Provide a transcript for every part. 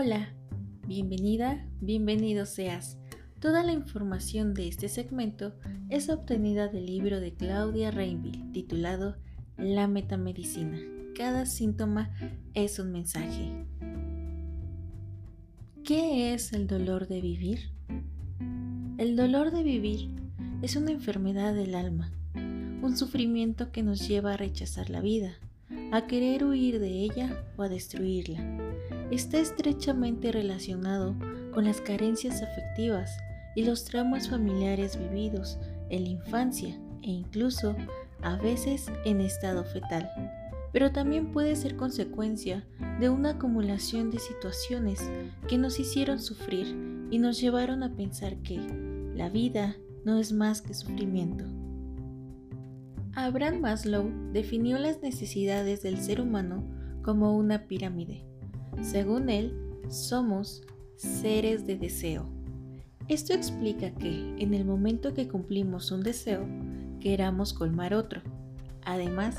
Hola, bienvenida, bienvenido seas. Toda la información de este segmento es obtenida del libro de Claudia Reinville titulado La metamedicina. Cada síntoma es un mensaje. ¿Qué es el dolor de vivir? El dolor de vivir es una enfermedad del alma, un sufrimiento que nos lleva a rechazar la vida, a querer huir de ella o a destruirla. Está estrechamente relacionado con las carencias afectivas y los traumas familiares vividos en la infancia e incluso a veces en estado fetal, pero también puede ser consecuencia de una acumulación de situaciones que nos hicieron sufrir y nos llevaron a pensar que la vida no es más que sufrimiento. Abraham Maslow definió las necesidades del ser humano como una pirámide. Según él, somos seres de deseo. Esto explica que en el momento que cumplimos un deseo, queramos colmar otro. Además,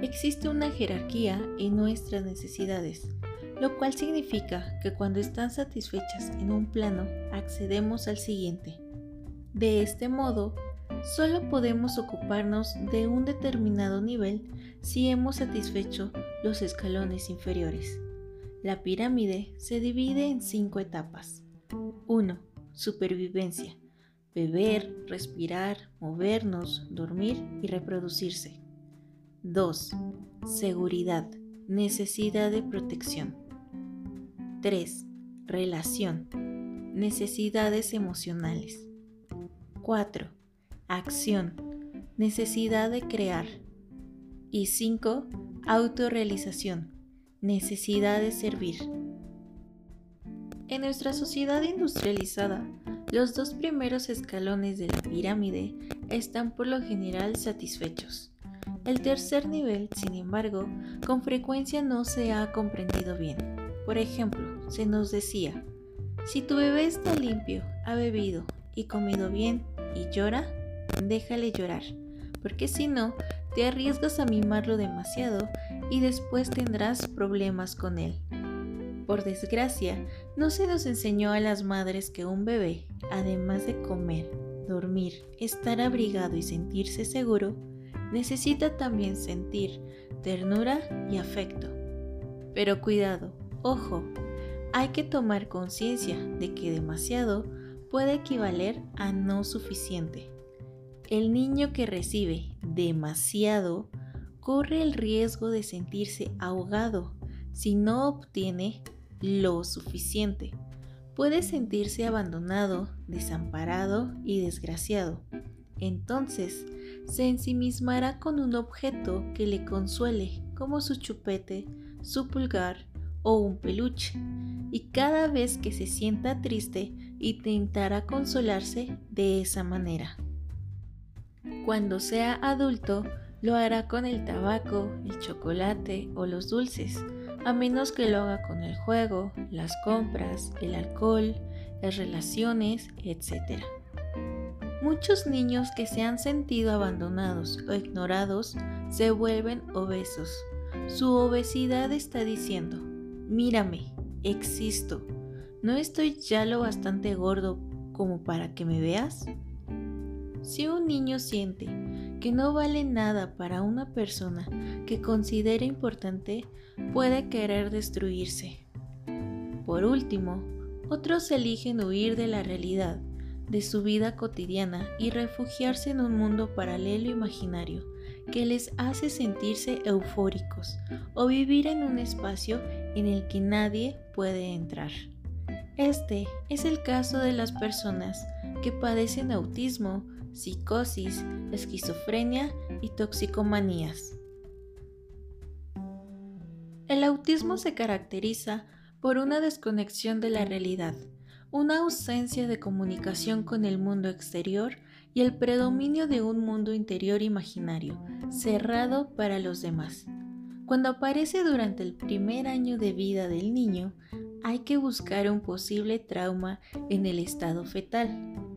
existe una jerarquía en nuestras necesidades, lo cual significa que cuando están satisfechas en un plano, accedemos al siguiente. De este modo, Solo podemos ocuparnos de un determinado nivel si hemos satisfecho los escalones inferiores. La pirámide se divide en cinco etapas. 1. Supervivencia. Beber, respirar, movernos, dormir y reproducirse. 2. Seguridad. Necesidad de protección. 3. Relación. Necesidades emocionales. 4 acción, necesidad de crear. Y 5. Autorrealización, necesidad de servir. En nuestra sociedad industrializada, los dos primeros escalones de la pirámide están por lo general satisfechos. El tercer nivel, sin embargo, con frecuencia no se ha comprendido bien. Por ejemplo, se nos decía, si tu bebé está limpio, ha bebido y comido bien y llora, déjale llorar, porque si no, te arriesgas a mimarlo demasiado y después tendrás problemas con él. Por desgracia, no se nos enseñó a las madres que un bebé, además de comer, dormir, estar abrigado y sentirse seguro, necesita también sentir ternura y afecto. Pero cuidado, ojo, hay que tomar conciencia de que demasiado puede equivaler a no suficiente. El niño que recibe demasiado corre el riesgo de sentirse ahogado si no obtiene lo suficiente. Puede sentirse abandonado, desamparado y desgraciado. Entonces, se ensimismará con un objeto que le consuele, como su chupete, su pulgar o un peluche, y cada vez que se sienta triste intentará consolarse de esa manera. Cuando sea adulto, lo hará con el tabaco, el chocolate o los dulces, a menos que lo haga con el juego, las compras, el alcohol, las relaciones, etc. Muchos niños que se han sentido abandonados o ignorados se vuelven obesos. Su obesidad está diciendo, mírame, existo, ¿no estoy ya lo bastante gordo como para que me veas? Si un niño siente que no vale nada para una persona que considera importante, puede querer destruirse. Por último, otros eligen huir de la realidad de su vida cotidiana y refugiarse en un mundo paralelo imaginario que les hace sentirse eufóricos o vivir en un espacio en el que nadie puede entrar. Este es el caso de las personas que padecen autismo psicosis, esquizofrenia y toxicomanías. El autismo se caracteriza por una desconexión de la realidad, una ausencia de comunicación con el mundo exterior y el predominio de un mundo interior imaginario, cerrado para los demás. Cuando aparece durante el primer año de vida del niño, hay que buscar un posible trauma en el estado fetal,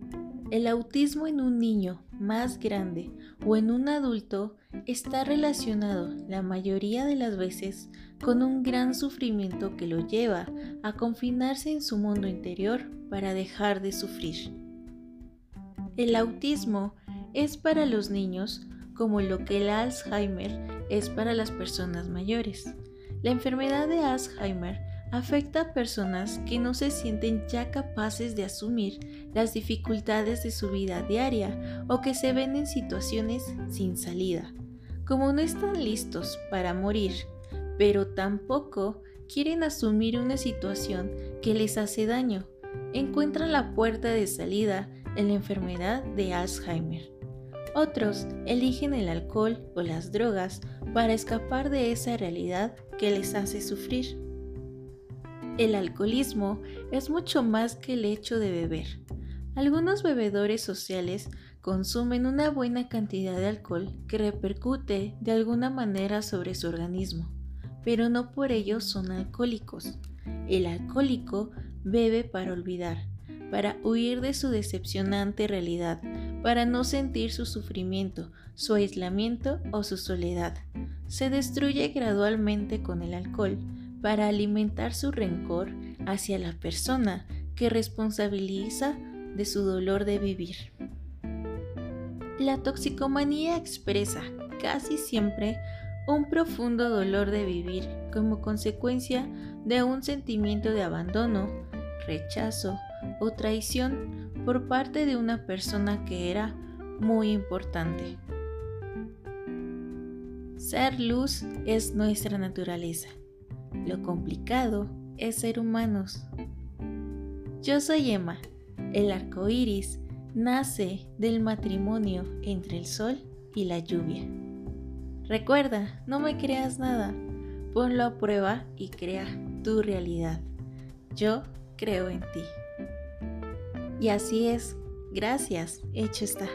El autismo en un niño más grande o en un adulto está relacionado la mayoría de las veces con un gran sufrimiento que lo lleva a confinarse en su mundo interior para dejar de sufrir. El autismo es para los niños como lo que el Alzheimer es para las personas mayores. La enfermedad de Alzheimer afecta a personas que no se sienten ya capaces de asumir las dificultades de su vida diaria o que se ven en situaciones sin salida. Como no están listos para morir, pero tampoco quieren asumir una situación que les hace daño, encuentran la puerta de salida en la enfermedad de Alzheimer. Otros eligen el alcohol o las drogas para escapar de esa realidad que les hace sufrir. El alcoholismo es mucho más que el hecho de beber. Algunos bebedores sociales consumen una buena cantidad de alcohol que repercute de alguna manera sobre su organismo, pero no por ello son alcohólicos. El alcohólico bebe para olvidar, para huir de su decepcionante realidad, para no sentir su sufrimiento, su aislamiento o su soledad. Se destruye gradualmente con el alcohol para alimentar su rencor hacia la persona que responsabiliza de su dolor de vivir. La toxicomanía expresa casi siempre un profundo dolor de vivir como consecuencia de un sentimiento de abandono, rechazo o traición por parte de una persona que era muy importante. Ser luz es nuestra naturaleza. Lo complicado es ser humanos. Yo soy Emma. El arco iris nace del matrimonio entre el sol y la lluvia. Recuerda, no me creas nada. Ponlo a prueba y crea tu realidad. Yo creo en ti. Y así es. Gracias. Hecho está.